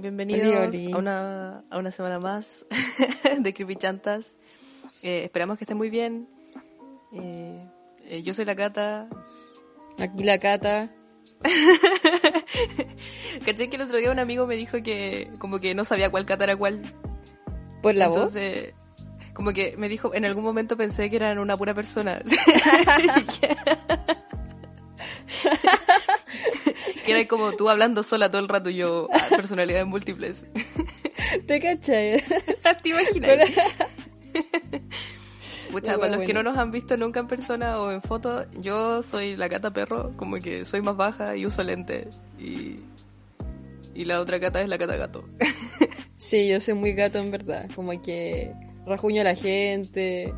Bienvenidos Oli, oli. A, una, a una semana más de Creepy Chantas. Eh, esperamos que estén muy bien. Eh, eh, yo soy la Cata. Aquí la Cata. Caché que el otro día un amigo me dijo que como que no sabía cuál Cata era cuál. ¿Por la Entonces, como que me dijo, en algún momento pensé que eran una pura persona. que era como tú hablando sola todo el rato y yo, ah, personalidades múltiples. ¿Te cachai? ¿Te imaginas? Pucha, para los que no nos han visto nunca en persona o en foto, yo soy la cata perro, como que soy más baja y uso lente. Y, y la otra cata es la cata gato. Sí, yo soy muy gato en verdad. Como que rajuño a la gente.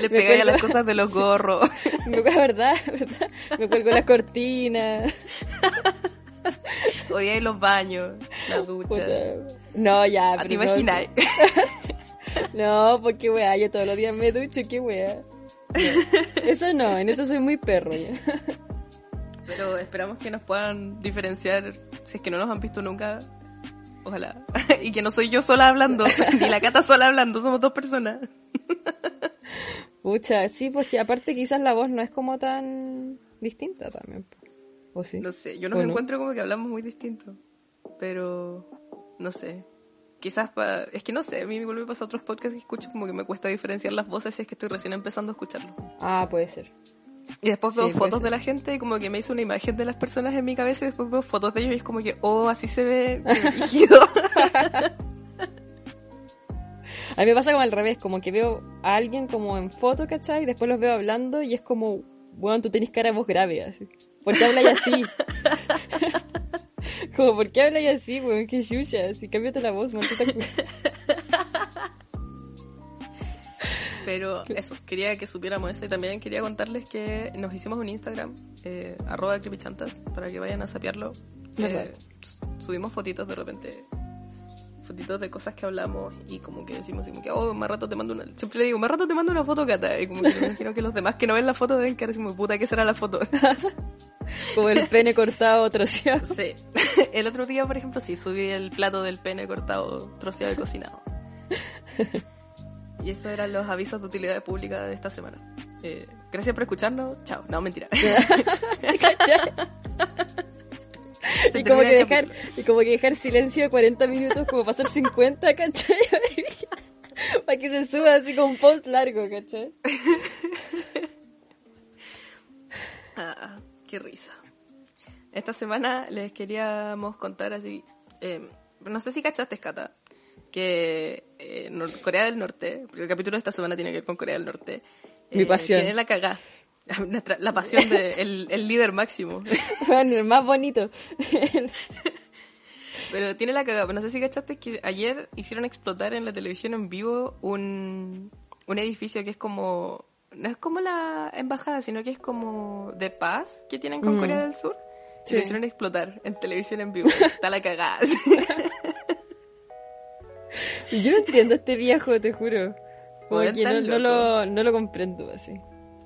Le pegáis a las cosas de los gorros. Me cuelgo, ¿verdad? ¿verdad? Me cuelgo las cortinas. Odiáis los baños, la ducha. Puta. No, ya, ¿A pero ti no, imagináis? No, porque wea, yo todos los días me ducho, qué. No. Eso no, en eso soy muy perro ya. Pero esperamos que nos puedan diferenciar, si es que no nos han visto nunca, ojalá. y que no soy yo sola hablando, ni la cata sola hablando, somos dos personas. Pucha, sí, porque aparte quizás la voz no es como tan distinta también. ¿O sí? No sé, yo nos ¿O no? encuentro como que hablamos muy distinto. Pero, no sé. Quizás pa... Es que no sé, a mí me vuelve a pasar otros podcasts que escucho como que me cuesta diferenciar las voces si es que estoy recién empezando a escucharlo. Ah, puede ser. Y después veo Sí, fotos ser. de la gente y como que me hizo una imagen de las personas en mi cabeza y después veo fotos de ellos y es como que, oh, así se ve rígido. A mí me pasa como al revés, como que veo a alguien como en foto, ¿cachai? Y después los veo hablando y es como, bueno, tú tenés cara de voz grave, así. ¿Por qué habláis así? como, ¿por qué habláis así, weón? Qué chucha, así, cámbiate la voz, maldita Pero eso, quería que supiéramos eso y también quería contarles que nos hicimos un Instagram, eh, arroba creepychantas, para que vayan a sapearlo. Eh, subimos fotitos de repente, fotitos de cosas que hablamos y como que decimos como que, oh, más rato te mando una... Siempre le digo, más rato te mando una foto, Cata. Y como que me imagino que los demás que no ven la foto deben quedar como, puta, ¿qué será la foto? Como el pene cortado, troceado. sí. El otro día, por ejemplo, sí, subí el plato del pene cortado, troceado y cocinado. Y esos eran los avisos de utilidad pública de esta semana. Eh, gracias por escucharnos. Chao. No, mentira. Y como, que dejar, y como que dejar silencio de 40 minutos, como pasar 50, ¿cachai? Para que se suba así como un post largo, ¿cachai? Ah, qué risa. Esta semana les queríamos contar así. eh, no sé si cachaste, Cata, que eh, Corea del Norte, porque el capítulo de esta semana tiene que ver con Corea del Norte. Mi pasión. Tiene la cagá. Nuestra- la pasión del de, el- el líder máximo. Bueno, el más bonito. Pero tiene la cagada. No sé si cachaste que ayer hicieron explotar en la televisión en vivo un, un edificio que es como. No es como la embajada, sino que es como de paz que tienen con Mm. Corea del Sur. Sí. lo hicieron explotar en televisión en vivo. Está la cagada. Yo no entiendo a este viejo, te juro. Como que no, no lo, no lo comprendo así.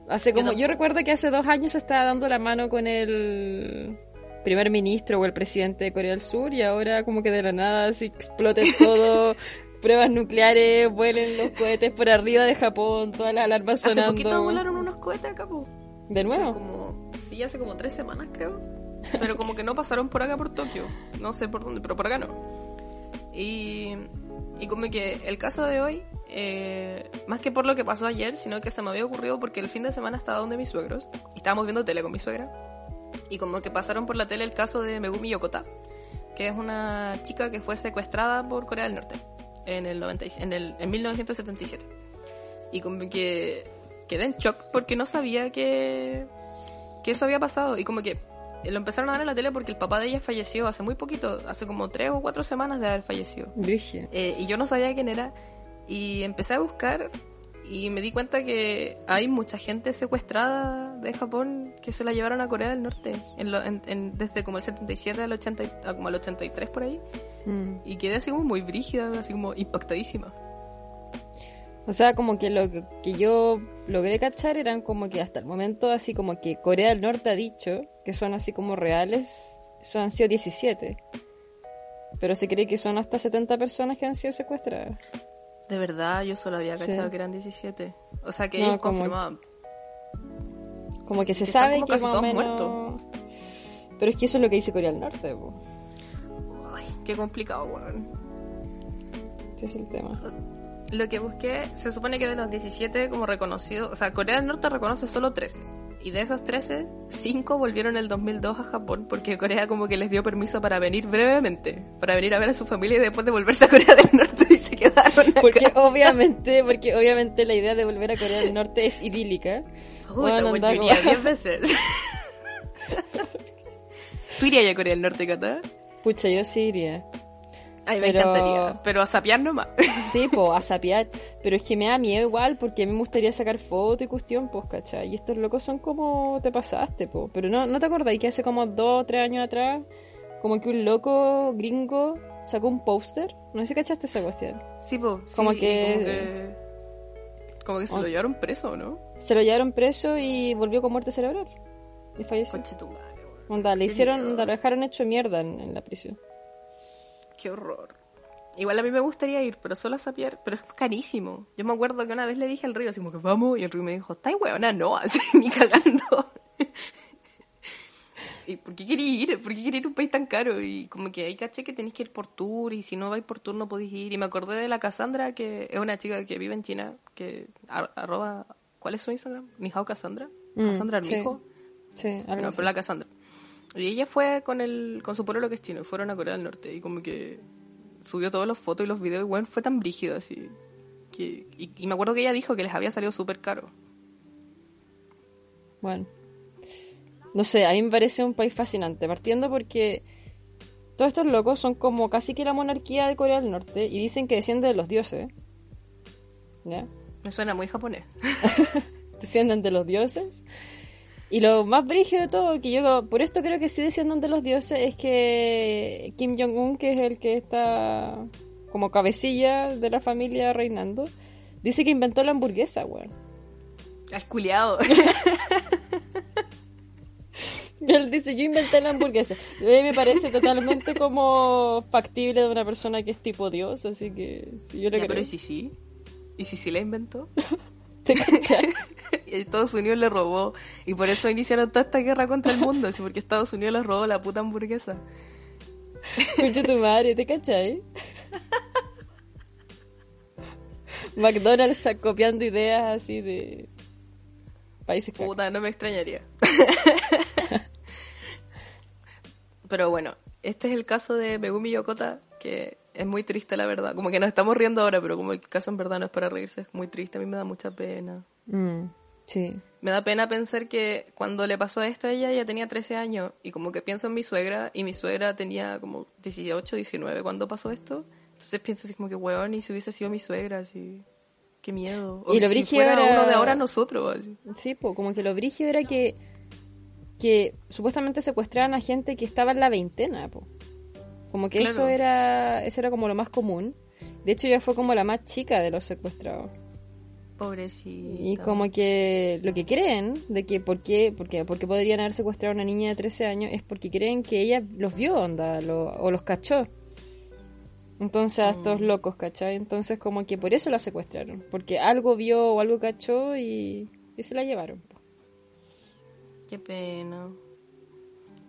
Hace Yo como, yo, tampoco. recuerdo que hace dos años se estaba dando la mano con el primer ministro o el presidente de Corea del Sur y ahora como que de la nada así exploten todo, pruebas nucleares, vuelen los cohetes por arriba de Japón, todas las alarmas Hace sonando. poquito volaron unos cohetes acá, po. ¿De Hace nuevo? Como, sí, hace como tres semanas, creo. Pero como que no pasaron por acá, por Tokio. No sé por dónde, pero por acá no. Y, y como que el caso de hoy, eh, más que por lo que pasó ayer, sino que se me había ocurrido porque el fin de semana estaba donde mis suegros. Y estábamos viendo tele con mi suegra. Y como que pasaron por la tele el caso de Megumi Yokota, que es una chica que fue secuestrada por Corea del Norte en, el 90 y- en, el, en 1977. Y como que quedé en shock porque no sabía que, que eso había pasado. Y como que lo empezaron a dar en la tele porque el papá de ella falleció hace muy poquito, hace como tres o cuatro semanas de haber fallecido. Eh, y yo no sabía quién era. Y empecé a buscar y me di cuenta que hay mucha gente secuestrada de Japón que se la llevaron a Corea del Norte en lo- en- en- desde como el 77 al 80 y- a como al 83 por ahí. Mm. Y quedé así como muy brígida, así como impactadísima. O sea, como que lo que, yo logré cachar eran como que hasta el momento así como que Corea del Norte ha dicho que son así como reales son, han sido 17. Pero se cree que son hasta 70 personas que han sido secuestradas. De verdad, yo solo había Sí. cachado que eran 17. O sea, que No, ellos como- confirmaban. Como que se Que sabe que casi más o todos menos... Pero es que eso es lo que dice Corea del Norte, po. Ay, qué complicado, weón. Ese es el tema. Lo que busqué, se supone que de los 17 como reconocidos, o sea, Corea del Norte reconoce solo 13. Y de esos 13, 5 volvieron el 2002 a Japón porque Corea como que les dio permiso para venir brevemente, para venir a ver a su familia y después de volverse a Corea del Norte y se quedaron acá. Porque obviamente, porque obviamente la idea de volver a Corea del Norte es idílica. Weón, anda yo iría como- 10 veces. ¿Tú irías a Corea del Norte, Cata? Pucha, yo sí iría. Ay, me Pero- encantaría. Pero a sapear nomás. Sí, pues, a sapear. Pero es que me da miedo igual, porque a mí me gustaría sacar foto y cuestión, pues, ¿cachai? Y estos locos son como te pasaste, pues. Pero no, ¿no te acordáis que hace como dos o tres años atrás, como que un loco gringo sacó un póster? No sé si cachaste esa cuestión. Sí, po. sí, Como que- Como que, como que se Oh. lo llevaron preso, ¿no? Se lo llevaron preso y volvió con muerte cerebral. Y falleció. Conche tu madre, weón. Onda, le hicieron, onda, lo dejaron hecho mierda en, en la prisión. Qué horror. Igual a mí me gustaría ir, pero solo a sapear, pero es carísimo. Yo me acuerdo que una vez le dije al río, así como que vamos, y el río me dijo, ¿estás huevona? No, así, ni cagando. ¿Y por qué quería ir? ¿Por qué quería ir a un país tan caro? Y como que ahí caché que tenéis que ir por tour, y si no vais por tour no podéis ir. Y me acordé de la Cassandra, que es una chica que vive en China, que ar- arroba, ¿cuál es su Instagram? Nihao Cassandra. Mm, Cassandra sí. Armijo. Sí, Bueno, así. pero la Cassandra. Y ella fue con el con su pueblo que es chino, y fueron a Corea del Norte y como que subió todas las fotos y los videos y bueno, fue tan brígido así. Que, y, y me acuerdo que ella dijo que les había salido súper caro. Bueno. No sé, a mí me parece un país fascinante, partiendo porque todos estos locos son como casi que la monarquía de Corea del Norte y dicen que descienden de los dioses. ¿Ya? Me suena muy japonés. Descienden de los dioses. Y lo más brígido de todo, que yo por esto creo que sí descienden de los dioses, es que Kim Jong-un, que es el que está como cabecilla de la familia reinando, dice que inventó la hamburguesa, weón. Has culiado. Él dice, yo inventé la hamburguesa. A mí me parece totalmente como factible de una persona que es tipo Dios, así que yo le Ya, creo. pero ¿y si sí? ¿Y si sí la inventó? ¿Te cachai? y Estados Unidos le robó. Y por eso iniciaron toda esta guerra contra el mundo. así porque Estados Unidos le robó la puta hamburguesa. Escucha tu madre, ¿te cachai? McDonald's copiando ideas así de países. Puta, no me extrañaría. Pero bueno, este es el caso de Megumi Yokota, que es muy triste la verdad. Como que nos estamos riendo ahora, pero como el caso en verdad no es para reírse, es muy triste. A mí me da mucha pena. Mm, sí. Me da pena pensar que cuando le pasó esto a ella, ella tenía 13 años. Y como que pienso en mi suegra, y mi suegra tenía como 18, 19 cuando pasó esto. Entonces pienso así como que, weón, y si hubiese sido mi suegra, así... Qué miedo. O Y que lo si fuera era- uno de ahora nosotros, así. Sí, pues como que lo brigio era que que supuestamente secuestraban a gente que estaba en la veintena, po. Como que Claro. eso era eso era como lo más común. De hecho, ella fue como la más chica de los secuestrados. Pobrecita. Y como que lo que creen de que por qué, porque, porque podrían haber secuestrado a una niña de 13 años es porque creen que ella los vio, onda, lo- o los cachó. Entonces a estos Mm. locos, ¿cachai? Entonces como que por eso la secuestraron. Porque algo vio o algo cachó y, y se la llevaron. Qué pena.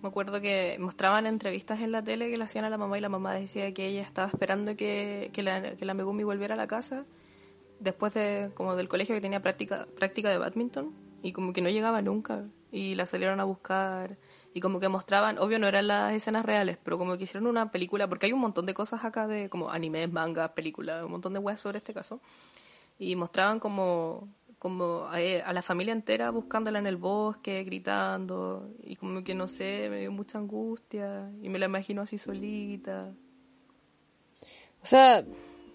Me acuerdo que mostraban entrevistas en la tele que le hacían a la mamá y la mamá decía que ella estaba esperando que, que, la, que la Megumi volviera a la casa después de como del colegio que tenía práctica práctica de badminton y como que no llegaba nunca y la salieron a buscar y como que mostraban, obvio no eran las escenas reales, pero como que hicieron una película porque hay un montón de cosas acá de como animes, mangas, películas, un montón de weas sobre este caso y mostraban como como a, a la familia entera buscándola en el bosque, gritando, y como que no sé, me dio mucha angustia, y me la imagino así solita. O sea,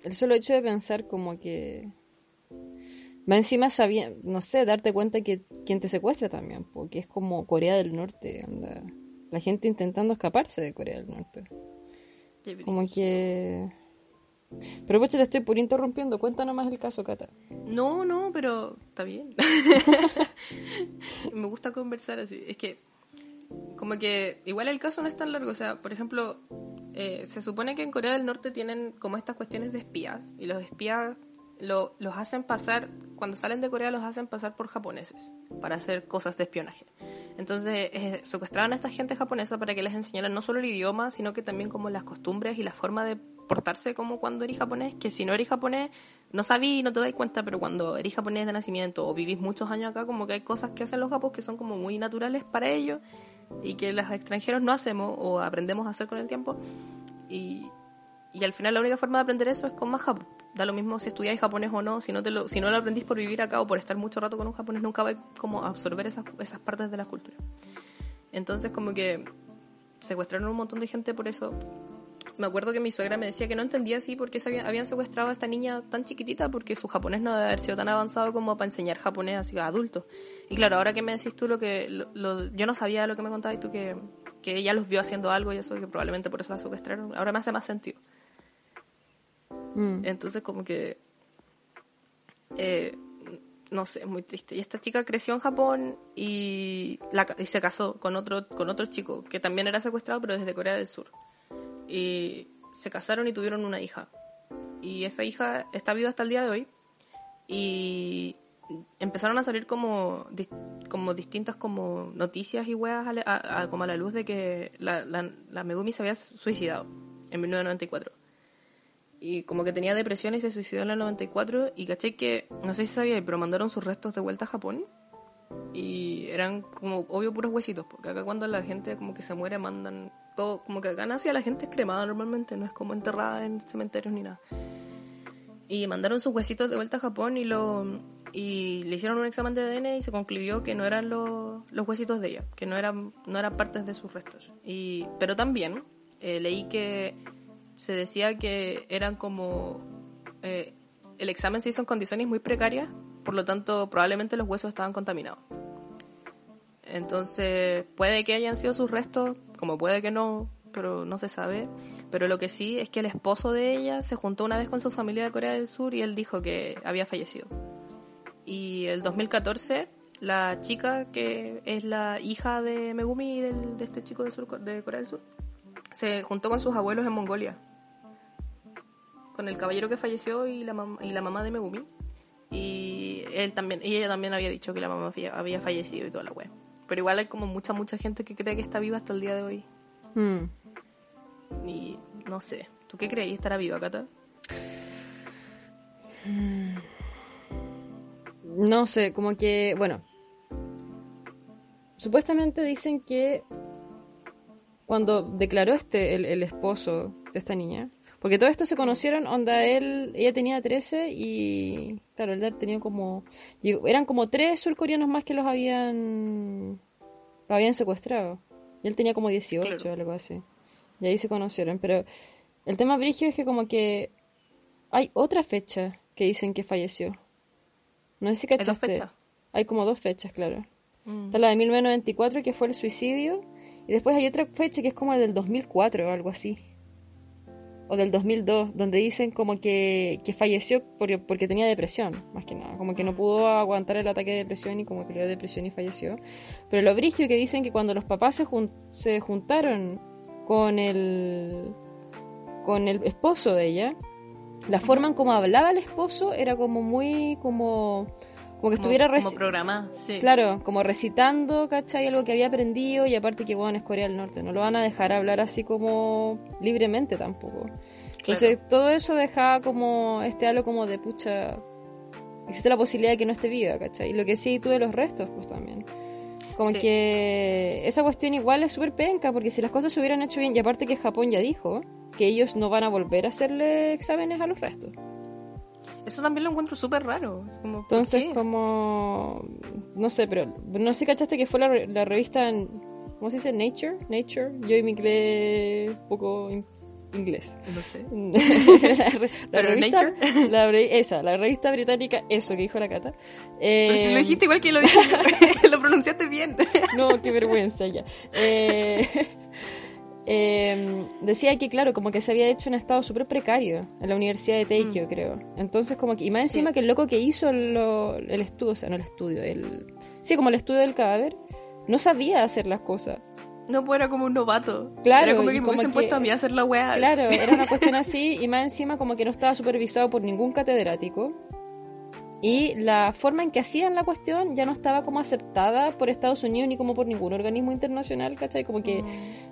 el solo hecho de pensar como que... Va encima sabía, no sé, darte cuenta que quien te secuestra también, porque es como Corea del Norte, onda. La gente intentando escaparse de Corea del Norte. Como que... Pero pues te estoy por interrumpiendo, cuéntanos más el caso, Cata. No, no, pero está bien. me gusta conversar así. Es que como que igual el caso no es tan largo. O sea, por ejemplo, eh, se supone que en Corea del Norte tienen como estas cuestiones de espías y los espías lo- los hacen pasar, cuando salen de Corea los hacen pasar por japoneses para hacer cosas de espionaje. Entonces eh, secuestraban a esta gente japonesa para que les enseñaran no solo el idioma, sino que también como las costumbres y la forma de portarse como cuando eres japonés, que si no eres japonés no sabí y no te das cuenta, pero cuando eres japonés de nacimiento o vivís muchos años acá, como que hay cosas que hacen los japos que son como muy naturales para ellos y que los extranjeros no hacemos o aprendemos a hacer con el tiempo. Y, y al final la única forma de aprender eso es con más japo. Da lo mismo si estudiáis japonés o no, si no, te lo, si no lo aprendís por vivir acá o por estar mucho rato con un japonés, nunca vais como a absorber esas, esas partes de la cultura. Entonces como que secuestraron un montón de gente por eso. Me acuerdo que mi suegra me decía que no entendía así por qué se habían, habían secuestrado a esta niña tan chiquitita porque su japonés no debe haber sido tan avanzado como para enseñar japonés así a adultos. Y claro, ahora que me decís tú lo que... lo- lo- yo no sabía lo que me contabas y tú que, que ella los vio haciendo algo y eso, que probablemente por eso la secuestraron. Ahora me hace más sentido. Mm. Entonces como que... eh, no sé, es muy triste. Y esta chica creció en Japón y, la y se casó con otro, con otro chico que también era secuestrado, pero desde Corea del Sur. Y se casaron y tuvieron una hija. Y esa hija está viva hasta el día de hoy. Y empezaron a salir como, como distintas como noticias y weas a, a- a- como a la luz de que la, la, la Megumi se había suicidado en 1994 y como que tenía depresión y se suicidó en el 94 y caché que, no sé si sabía, pero mandaron sus restos de vuelta a Japón y eran como obvio puros huesitos, porque acá cuando la gente como que se muere mandan todo, como que acá en la gente es cremada normalmente, no es como enterrada en cementerios ni nada. Y mandaron sus huesitos de vuelta a Japón y lo y le hicieron un examen de ADN y se concluyó que no eran los, los huesitos de ella, que no eran, no eran partes de sus restos. Y, pero también eh, leí que se decía que eran como... eh, el examen se hizo en condiciones muy precarias, por lo tanto probablemente los huesos estaban contaminados. Entonces puede que hayan sido sus restos, como puede que no, pero no se sabe. Pero lo que sí es que el esposo de ella se juntó una vez con su familia de Corea del Sur y él dijo que había fallecido. Y el 2014 la chica que es la hija de Megumi y del- de este chico de, Sur- de Corea del Sur se juntó con sus abuelos en Mongolia con el caballero que falleció y la, mam- y la mamá de Megumi. Y él también, y ella también había dicho que la mamá había, fallecido y toda la wea. Pero igual hay como mucha, mucha gente que cree que está viva hasta el día de hoy. Mm. Y no sé. ¿Tú qué crees? ¿Estará viva, Cata? No sé, como que, bueno, supuestamente dicen que cuando declaró este, el, el esposo de esta niña, porque todo esto se conocieron, onda él, ella tenía 13 y, claro, él tenía como, eran como tres surcoreanos más que los habían, los habían secuestrado. Y él tenía como 18, Claro. algo así. Y ahí se conocieron, pero el tema brigio es que como que hay otra fecha que dicen que falleció. No sé si ¿Hay dos cachaste. fechas? Hay como dos fechas, claro. Mm. Está la de 1994, que fue el suicidio, y después hay otra fecha que es como la del 2004 o algo así. O del 2002, donde dicen como que, que falleció por- porque tenía depresión, más que nada. Como que no pudo aguantar el ataque de depresión y como que le dio depresión y falleció. Pero lo brigio que dicen que cuando los papás se, se juntaron con el, con el esposo de ella, la forma en como hablaba el esposo era como muy como... Como que Como- estuviera como reci- programa, sí. Claro, como recitando, ¿cachai? Algo que había aprendido y aparte que, bueno, es Corea del Norte. No lo van a dejar hablar así como libremente tampoco. Entonces, todo eso dejaba como este halo como de pucha. Existe la posibilidad de que no esté viva, ¿cachai? Y lo que sí, tú de los restos, pues también. Como Sí. que esa cuestión igual es súper penca, porque si las cosas se hubieran hecho bien, y aparte que Japón ya dijo que ellos no van a volver a hacerle exámenes a los restos. Eso también lo encuentro súper raro. Como, ¿por Entonces, como. No sé, pero. No sé si cachaste que fue la, re- la revista. en- ¿Cómo se dice? Nature. Nature. Yo y mi inglés. Un poco in- inglés. No sé. la, re- la ¿Pero revista. Nature? La, re- esa, la revista británica. Eso que dijo la cata. Pero si Eh, lo dijiste igual que lo dije lo pronunciaste bien. No, qué vergüenza ya. Eh, eh, decía que, claro, como que se había hecho en estado súper precario en la Universidad de Teikyo, creo. Entonces, como que, y más encima Sí. que el loco que hizo lo- el estudio, o sea, no el estudio, el, sí, como el estudio del cadáver, no sabía hacer las cosas. No, pues era como un novato. Claro, Era como que me como hubiesen que- puesto a mí a hacer la weá. Claro, era una cuestión así y más encima como que no estaba supervisado por ningún catedrático. Y la forma en que hacían la cuestión ya no estaba como aceptada por Estados Unidos ni como por ningún organismo internacional, ¿cachai? Como que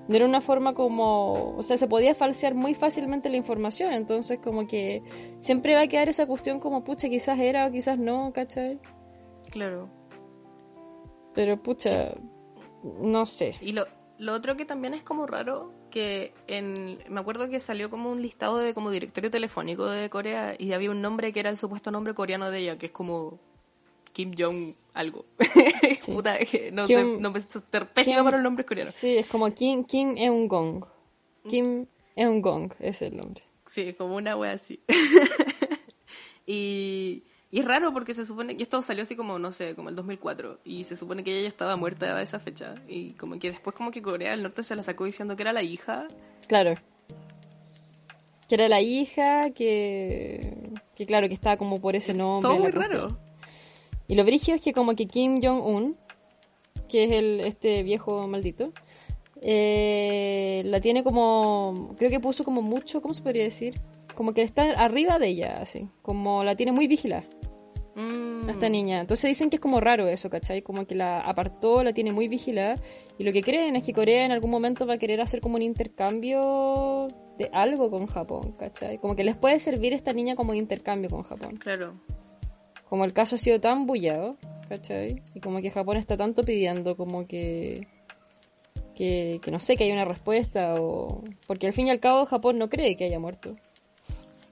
no era una forma como... O sea, se podía falsear muy fácilmente la información, entonces como que siempre va a quedar esa cuestión como, pucha, quizás era o quizás no, ¿cachai? Claro. Pero pucha, no sé. Y lo, lo otro que también es como raro, que en, me acuerdo que salió como un listado de como directorio telefónico de Corea y había un nombre que era el supuesto nombre coreano de ella, que es como Kim Jong algo. Puta, que no sé, Kim- no me pésima para los nombres coreanos. Sí, es como Kim, Kim Eun-gong. Kim Eun-gong es el nombre. Sí, como una wea así. y, y es raro porque se supone que esto salió así como, no sé, como el 2004. Y se supone que ella ya estaba muerta a esa fecha. Y como que después como que Corea del Norte se la sacó diciendo que era la hija. Claro. Que era la hija, que, que claro, que estaba como por ese nombre. Todo muy raro. Y lo brígido es que como que Kim Jong-un, que es el este viejo maldito, eh, la tiene como, creo que puso como mucho, ¿cómo se podría decir? Como que está arriba de ella, así, como la tiene muy vigilada Mm. a esta niña. Entonces dicen que es como raro eso, ¿cachai? Como que la apartó, la tiene muy vigilada. Y lo que creen es que Corea en algún momento va a querer hacer como un intercambio de algo con Japón, ¿cachai? Como que les puede servir esta niña como intercambio con Japón. Claro. Como el caso ha sido tan bullado, ¿cachai? Y como que Japón está tanto pidiendo como que... Que, que no sé, que haya una respuesta o... Porque al fin y al cabo Japón no cree que haya muerto.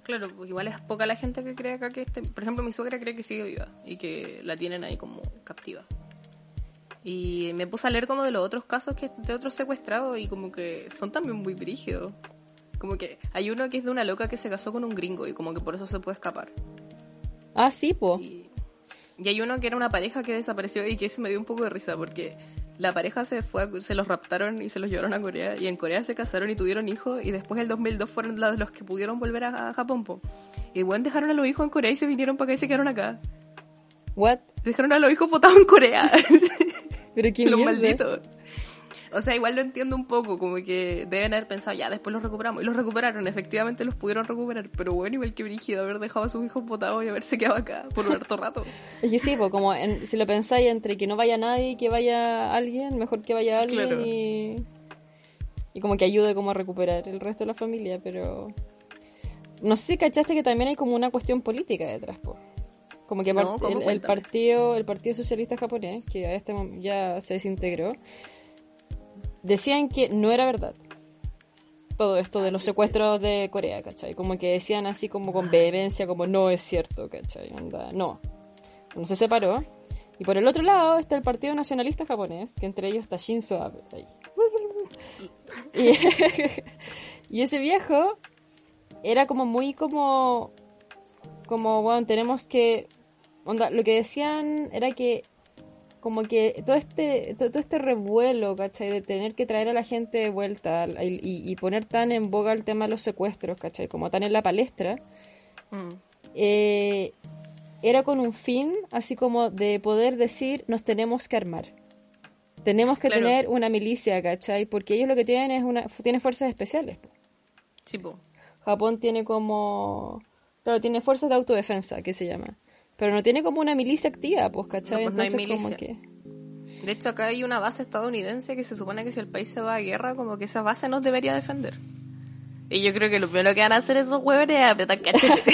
Claro, porque igual es poca la gente que cree acá que este... Por ejemplo, mi suegra cree que sigue viva y que la tienen ahí como captiva. Y me puse a leer como de los otros casos que de otros secuestrados y como que son también muy brígidos. Como que hay uno que es de una loca que se casó con un gringo y como que por eso se puede escapar. Ah, sí, po. Y, y hay uno que era una pareja que desapareció y que ese me dio un poco de risa porque la pareja se fue, a- se los raptaron y se los llevaron a Corea y en Corea se casaron y tuvieron hijos y después el 2002 fueron los, que pudieron volver a, a Japón. Po. Y bueno, dejaron a los hijos en Corea y se vinieron para acá y se quedaron acá. What? Dejaron a los hijos botados en Corea. Pero qué los mierda. malditos. O sea, igual lo entiendo un poco, como que deben haber pensado, ya, después los recuperamos. Y los recuperaron, efectivamente los pudieron recuperar. Pero bueno, igual que brígido haber dejado a sus hijos botados y haberse quedado acá por un harto rato. Es que sí, pues como en- si lo pensáis entre que no vaya nadie y que vaya alguien, mejor que vaya alguien Claro. y, y como que ayude como a recuperar el resto de la familia, pero no sé si cachaste que también hay como una cuestión política detrás, pues. Como que No, el, el partido el partido socialista japonés, que a este ya se desintegró, decían que no era verdad todo esto de los secuestros de Corea, ¿cachai? Como que decían así como con vehemencia, como no es cierto, ¿cachai? Onda, no. Bueno, se separó. Y por el otro lado está el Partido Nacionalista Japonés, que entre ellos está Shinzo Abe. Y, y ese viejo era como muy como... Como, bueno, tenemos que... Onda, lo que decían era que como que todo este todo, todo este revuelo, ¿cachai? De tener que traer a la gente de vuelta y, poner tan en boga el tema de los secuestros, ¿cachai? Como tan en la palestra, Mm. eh, era con un fin así como de poder decir nos tenemos que armar. Tenemos que Claro. tener una milicia, ¿cachai? Porque ellos lo que tienen es una tienen fuerzas especiales. Sí, po. Japón tiene como claro, tiene fuerzas de autodefensa, que se llama. Pero no tiene como una milicia activa, pues, ¿cachai? No, pues no hay Entonces como milicia. que De hecho, acá hay una base estadounidense que se supone que si el país se va a guerra, como que esa base nos debería defender. Y yo creo que lo primero que van a hacer esos huevones es apretar cachete.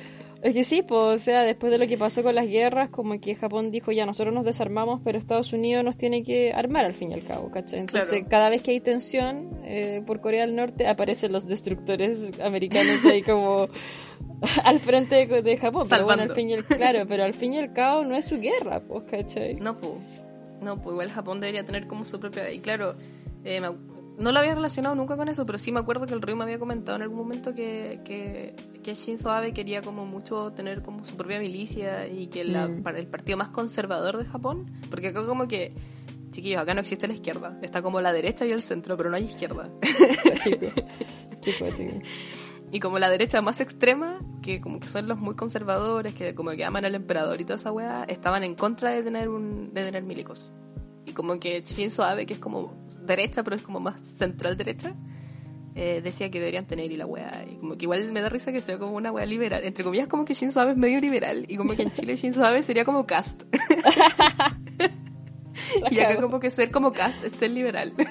Es que sí, pues, o sea, después de lo que pasó con las guerras, como que Japón dijo, ya, nosotros nos desarmamos, pero Estados Unidos nos tiene que armar al fin y al cabo, ¿cachai? Entonces, Claro. cada vez que hay tensión eh, por Corea del Norte, aparecen los destructores americanos ahí como al frente de, de Japón. Pero bueno, al Salvando. fin y al, claro, pero al fin y al cabo no es su guerra, pues, ¿cachai? No, pues. No, pues igual Japón debería tener como su propia... Y claro, eh, me- no lo había relacionado nunca con eso, pero sí me acuerdo que el Rui me había comentado en algún momento que, que, que Shinzo Abe quería como mucho tener como su propia milicia y que la- Mm. el partido más conservador de Japón, porque acá como que... Chiquillos, acá no existe la izquierda. Está como la derecha y el centro, pero no hay izquierda. Y como la derecha más extrema, que como que son los muy conservadores, que como que aman al emperador y toda esa weá, estaban en contra de tener un, de tener milicos. Y como que Shinzo Abe, que es como derecha, pero es como más central derecha, eh, decía que deberían tener y la weá. Y como que igual me da risa que sea como una weá liberal. Entre comillas, como que Shinzo Abe es medio liberal. Y como que en Chile Shinzo Abe sería como cast. y acá como que ser como cast es ser liberal.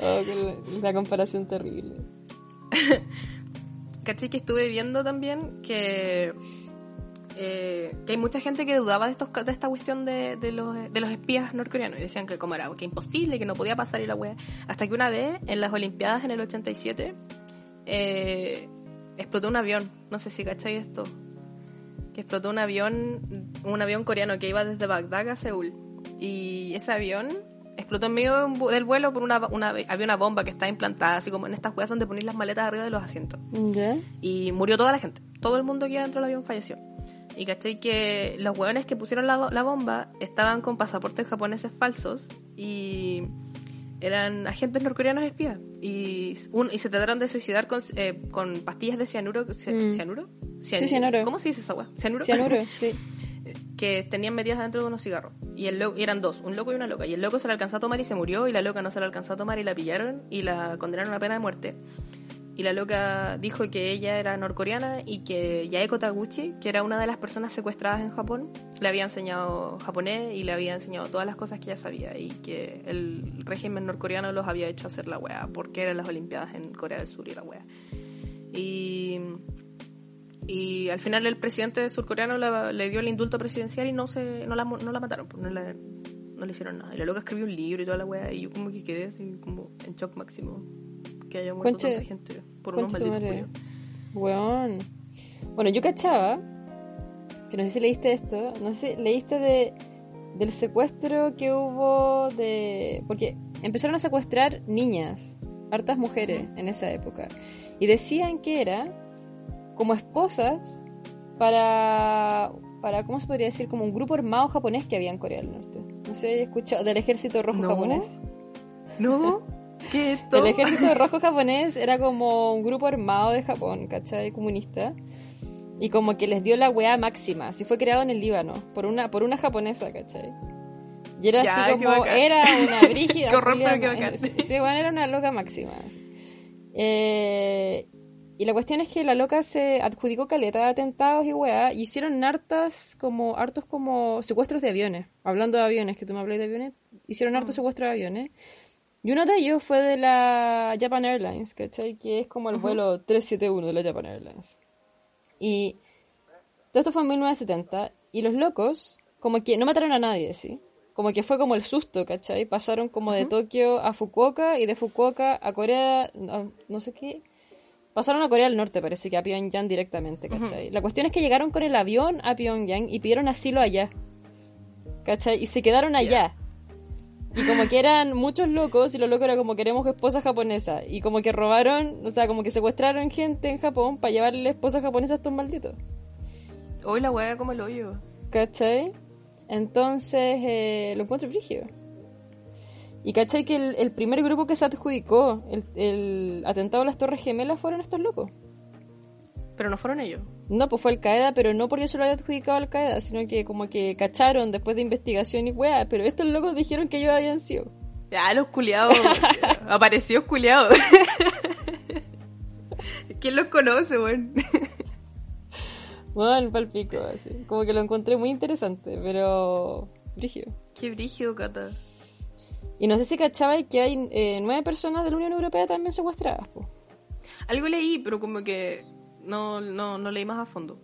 Oh, que la, la comparación terrible. Caché que estuve viendo también que, eh, que hay mucha gente que dudaba de, estos, de esta cuestión de, de, los, de los espías norcoreanos y decían que como era, que imposible, que no podía pasar y la wea. Hasta que una vez, en las Olimpiadas en el 87, eh, explotó un avión. No sé si cacháis esto. Que explotó un avión, un avión coreano que iba desde Bagdad a Seúl. Y ese avión explotó en medio del vuelo por una, una, había una bomba que estaba implantada, así como en estas weas donde ponéis las maletas arriba de los asientos. Y murió toda la gente. Todo el mundo que iba dentro del avión falleció. Y caché que los hueones que pusieron la, la bomba estaban con pasaportes japoneses falsos y eran agentes norcoreanos espías. Y, un- y se trataron de suicidar con, eh, con pastillas de cianuro. ci- Mm. ¿Cianuro? Sí, cianuro. ¿Cómo se dice esa hueá? ¿Cianuro? Cianuro, sí. que tenían metidas dentro de unos cigarros. Y, el lo- y eran dos, un loco y una loca. Y el loco se la alcanzó a tomar y se murió, y la loca no se la alcanzó a tomar y la pillaron y la condenaron a pena de muerte. Y la loca dijo que ella era norcoreana y que Yaeko Taguchi, que era una de las personas secuestradas en Japón, le había enseñado japonés y le había enseñado todas las cosas que ella sabía y que el régimen norcoreano los había hecho hacer la wea porque eran las Olimpiadas en Corea del Sur y la wea. Y y al final el presidente surcoreano la- le dio el indulto presidencial y no se no la, no la mataron, pues no, la- no le hicieron nada. Y la loca escribió un libro y toda la wea y yo como que quedé así como en shock máximo que haya muerto Conche- tanta gente por unos malditos. Weón. Bueno, yo cachaba, que no sé si leíste esto, no sé si leíste de, del secuestro que hubo de... Porque empezaron a secuestrar niñas, hartas mujeres en esa época. Y decían que era como esposas para, para, ¿cómo se podría decir? Como un grupo armado japonés que había en Corea del Norte. No sé, escuchado, del ejército rojo No. japonés. ¿No? El ejército rojo japonés era como un grupo armado de Japón, ¿cachai? Comunista. Y como que les dio la weá máxima. Así fue creado en el Líbano, por una, por una japonesa, ¿cachai? Y era Ya, así como, era una brígida. Bacán. Sí, sí, bueno, era una loca máxima. Eh, y la cuestión es que la loca se adjudicó caleta de atentados y weá, y hicieron hartas como, hartos como secuestros de aviones. Hablando de aviones, que tú me hablas de aviones, hicieron hartos secuestros de aviones. Y uno de ellos fue de la Japan Airlines, ¿cachai? Que es como el vuelo 371 de la Japan Airlines. Y todo esto fue en 1970. Y los locos, como que no mataron a nadie, ¿sí? Como que fue como el susto, ¿cachai? Pasaron como de Tokio a Fukuoka y de Fukuoka a Corea, no, no sé qué. Pasaron a Corea del Norte, parece que a Pyongyang directamente, ¿cachai? La cuestión es que llegaron con el avión a Pyongyang y pidieron asilo allá. ¿Cachai? Y se quedaron allá. Y como que eran muchos locos y los locos era como queremos esposa japonesa. Y como que robaron, o sea, como que secuestraron gente en Japón para llevarle esposa japonesa a estos malditos. Hoy la wea como el hoyo. ¿Cachai? Entonces eh, lo encuentro frigio. Y cachai que el, el primer grupo que se adjudicó el, el atentado a las Torres Gemelas fueron estos locos. Pero no fueron ellos. No, pues fue Al Qaeda, pero no porque se lo haya adjudicado Al Qaeda, sino que como que cacharon después de investigación y weá. Pero estos locos dijeron que ellos habían sido. Ya, los culiados. Apareció culiados. ¿Quién los conoce, weón? Bueno, palpico, así. Como que lo encontré muy interesante, pero. Frigio. Qué brígido, Cata. Y no sé si cachabais que hay eh, nueve personas de la Unión Europea también secuestradas, po. Algo leí, pero como que no, no, no leí más a fondo.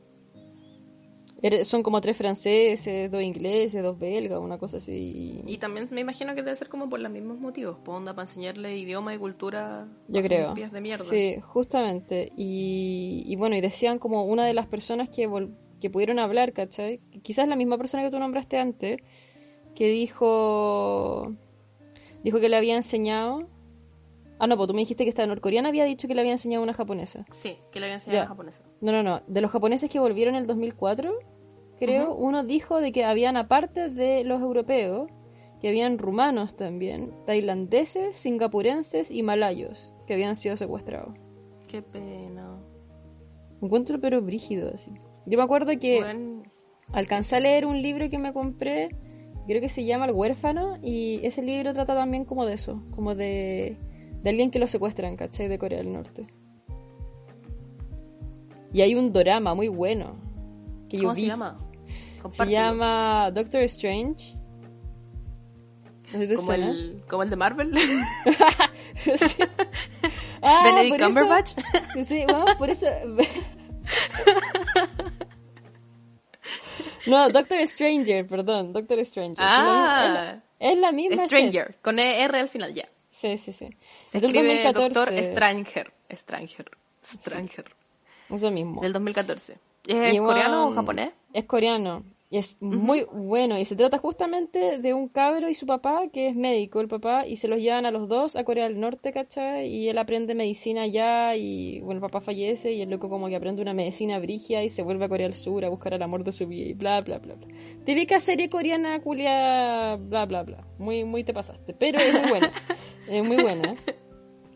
Son como tres franceses, dos ingleses, dos belgas, una cosa así. Y también me imagino que debe ser como por los mismos motivos, por onda para enseñarle idioma y cultura Yo creo. de mierda. Sí, justamente. Y, y bueno, y decían como una de las personas que, vol- que pudieron hablar, ¿cachai? Quizás la misma persona que tú nombraste antes, que dijo. Dijo que le había enseñado. Ah, no, pues tú me dijiste que esta norcoreana había dicho que le había enseñado una japonesa. Sí, que le había enseñado Ya. en japonés. No, no, no. De los japoneses que volvieron en el 2004, creo, uno dijo de que habían, aparte de los europeos, que habían rumanos también, tailandeses, singapurenses y malayos que habían sido secuestrados. Qué pena. Encuentro pero brígido así. Yo me acuerdo que Weón, alcancé a leer un libro que me compré, creo que se llama El huérfano, y ese libro trata también como de eso, como de, de alguien que lo secuestran, ¿cachai? De Corea del Norte. Y hay un drama muy bueno. Que yo ¿Cómo vi. se llama? Se llama Doctor Strange. No te como suena. el, como el de Marvel. Sí. Ah, Benedict eso- Cumberbatch. Sí, bueno, por eso. No, Doctor Stranger, perdón, Doctor Stranger. Ah. es la misma. shit. Stranger, con ER al final ya. Sí, sí, sí. Se del escribe 2014. Doctor Stranger. Stranger. Stranger. Eso mismo. Del 2014. ¿Es Y, coreano o bueno, japonés? Es coreano. Y es muy bueno. Y se trata justamente de un cabro y su papá, que es médico, el papá, y se los llevan a los dos a Corea del Norte, ¿cachai? Y él aprende medicina allá y, bueno, el papá fallece y el loco como que aprende una medicina brigia y se vuelve a Corea del Sur a buscar el amor de su vida y bla, bla, bla, bla. Típica serie coreana, culia, bla, bla, bla. Muy, muy te pasaste. Pero es muy buena. es muy buena.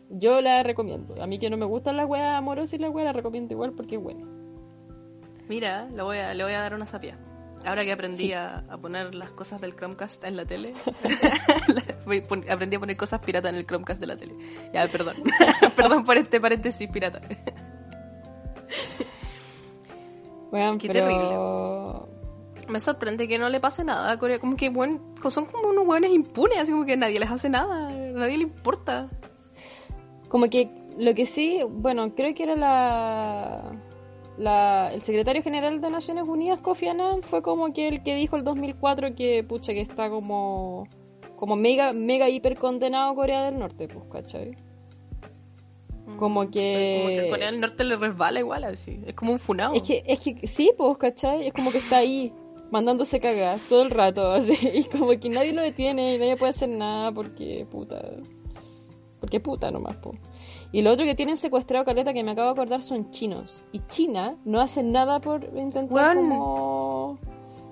Yo la recomiendo. A mí que no me gustan las weas amorosas y las weas la recomiendo igual porque es buena. Mira, le voy a, le voy a dar una sapia. Ahora que aprendí a, a poner las cosas del Chromecast en la tele, aprendí a poner cosas pirata en el Chromecast de la tele. Ya, perdón. perdón por este paréntesis pirata. Qué pero... Me sorprende que no le pase nada a Corea. Como que buen, son como unos hueones impunes, así como que nadie les hace nada, nadie le importa. Como que lo que sí, bueno, creo que era la, la el secretario general de Naciones Unidas, Kofi Annan, fue como que el que dijo el 2004 que, pucha, que está como, como mega, mega hiper condenado Corea del Norte, pues, ¿cachai? Como que... Como que Corea del Norte le resbala igual, así. Es como un funado. Es que, es que sí, pues, ¿cachai? Es como que está ahí, mandándose cagas todo el rato, así. Y como que nadie lo detiene y nadie puede hacer nada porque, puta. Porque puta nomás, po. Y lo otro que tienen secuestrado, Caleta, que me acabo de acordar, son chinos. Y China no hace nada por intentar Weón. como...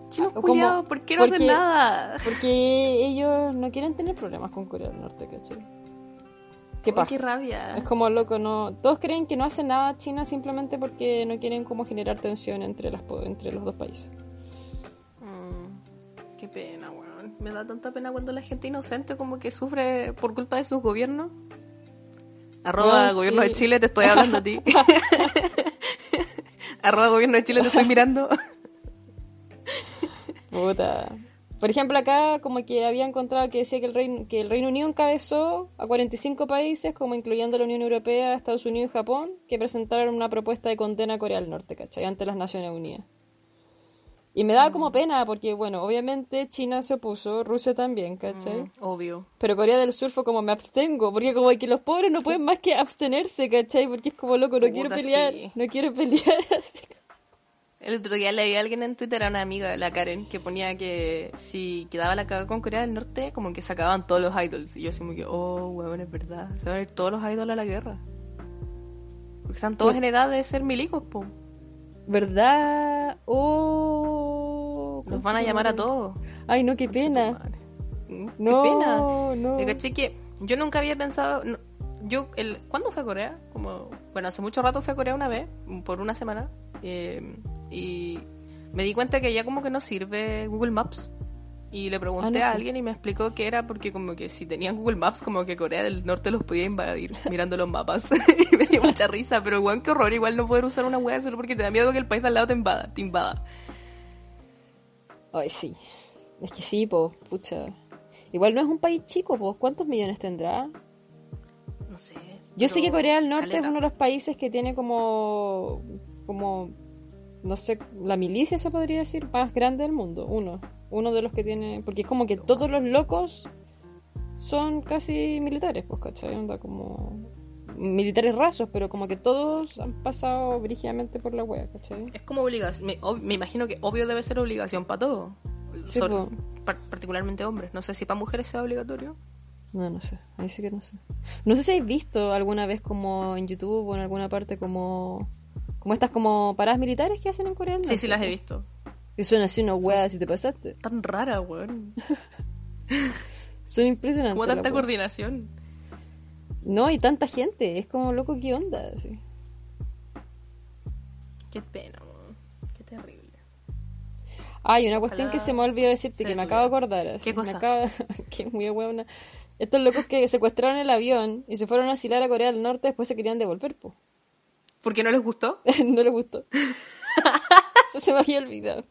Chinos culiados, ¿por qué no hacen nada? Porque ellos no quieren tener problemas con Corea del Norte, ¿cachai? ¿Qué pasa? qué rabia. Es como loco, no. Todos creen que no hace nada China simplemente porque no quieren como generar tensión entre las po- entre los dos países. Qué pena, weón. Me da tanta pena cuando la gente inocente como que sufre por culpa de sus gobiernos. Arroba gobierno sí. de Chile, te estoy hablando a ti. Arroba gobierno de Chile, te estoy mirando. Puta. Por ejemplo, acá como que había encontrado que decía que el Reino, que el Reino Unido encabezó a 45 países, como incluyendo la Unión Europea, Estados Unidos y Japón, que presentaron una propuesta de condena a Corea del Norte, ¿cachai? Ante las Naciones Unidas. Y me daba como pena, porque, bueno, obviamente China se opuso, Rusia también, ¿cachai? Mm, obvio. Pero Corea del Sur fue como me abstengo, porque como que los pobres no pueden más que abstenerse, ¿cachai? Porque es como loco, no quiero Puta, pelear, sí. no quiero pelear. El otro día leí a alguien en Twitter, a una amiga, la Karen, que ponía que si quedaba la cagada con Corea del Norte, como que sacaban todos los idols. Y yo así como que, oh, weón, es verdad. Se van a ir todos los idols a la guerra. Porque están todos Sí. en edad de ser milicos, po. ¿Verdad? Oh, Los van a llamar a todos. Ay, no, qué pena. Mm, Qué No, pena. no. Me caché que yo nunca había pensado. no, yo, el, ¿Cuándo fui a Corea? Como, bueno, hace mucho rato fui a Corea una vez, por una semana. eh, y me di cuenta que ya como que no sirve Google Maps. Y le pregunté Ah, no, a pues. alguien y me explicó que era porque como que si tenían Google Maps, como que Corea del Norte los podía invadir mirando los mapas. y me dio mucha risa, pero weón, qué horror. Igual no poder usar una wea solo porque te da miedo que el país de al lado te invada. Te invada. Ay, sí. Es que sí, pues, pucha. Igual no es un país chico, pues. ¿Cuántos millones tendrá? No sé. Yo sé que Corea del Norte caleta. es uno de los países que tiene como. como. no sé, la milicia se podría decir, más grande del mundo. Uno. Uno de los que tiene. Porque es como que todos los locos son casi militares, pues, ¿cachai? Onda como. Militares rasos, pero como que todos han pasado brígidamente por la wea, ¿cachai? Es como obligación. Me, ob- me imagino que obvio debe ser obligación para todos. Sí, par- particularmente hombres. No sé si para mujeres sea obligatorio. No, no sé. Ahí sí que no sé. No sé si habéis visto alguna vez como en YouTube o en alguna parte como... Como estas como paradas militares que hacen en Corea del Sí, Norte, sí las he visto. Y son así unas weas si te pasaste. Tan rara, weón. Son impresionantes. Como tanta coordinación. No, y tanta gente. Es como loco, ¿qué onda? Así. Qué pena. Qué terrible. Ah, y una cuestión Ojalá que se me olvidó decirte, que me acabo de acordar. así, ¿Qué me cosa? acabo- que es muy buena. Estos locos que secuestraron el avión y se fueron a asilar a Corea del Norte, después se querían devolver, po. ¿Por qué no les gustó? no les gustó. Eso se me había olvidado.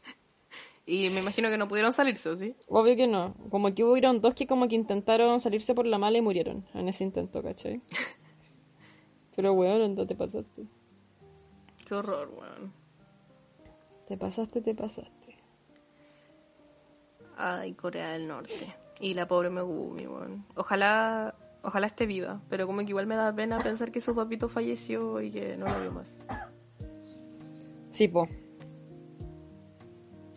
Y me imagino que no pudieron salirse, ¿o ¿sí? Obvio que no. Como que hubieron dos que como que intentaron salirse por la mala y murieron en ese intento, ¿cachai? Pero bueno, no te pasaste. Qué horror, weón. Te pasaste, te pasaste. Ay, Corea del Norte. Y la pobre Megumi, weón. Ojalá, ojalá esté viva, pero como que igual me da pena pensar que su papito falleció y que no lo veo más. Sí, po.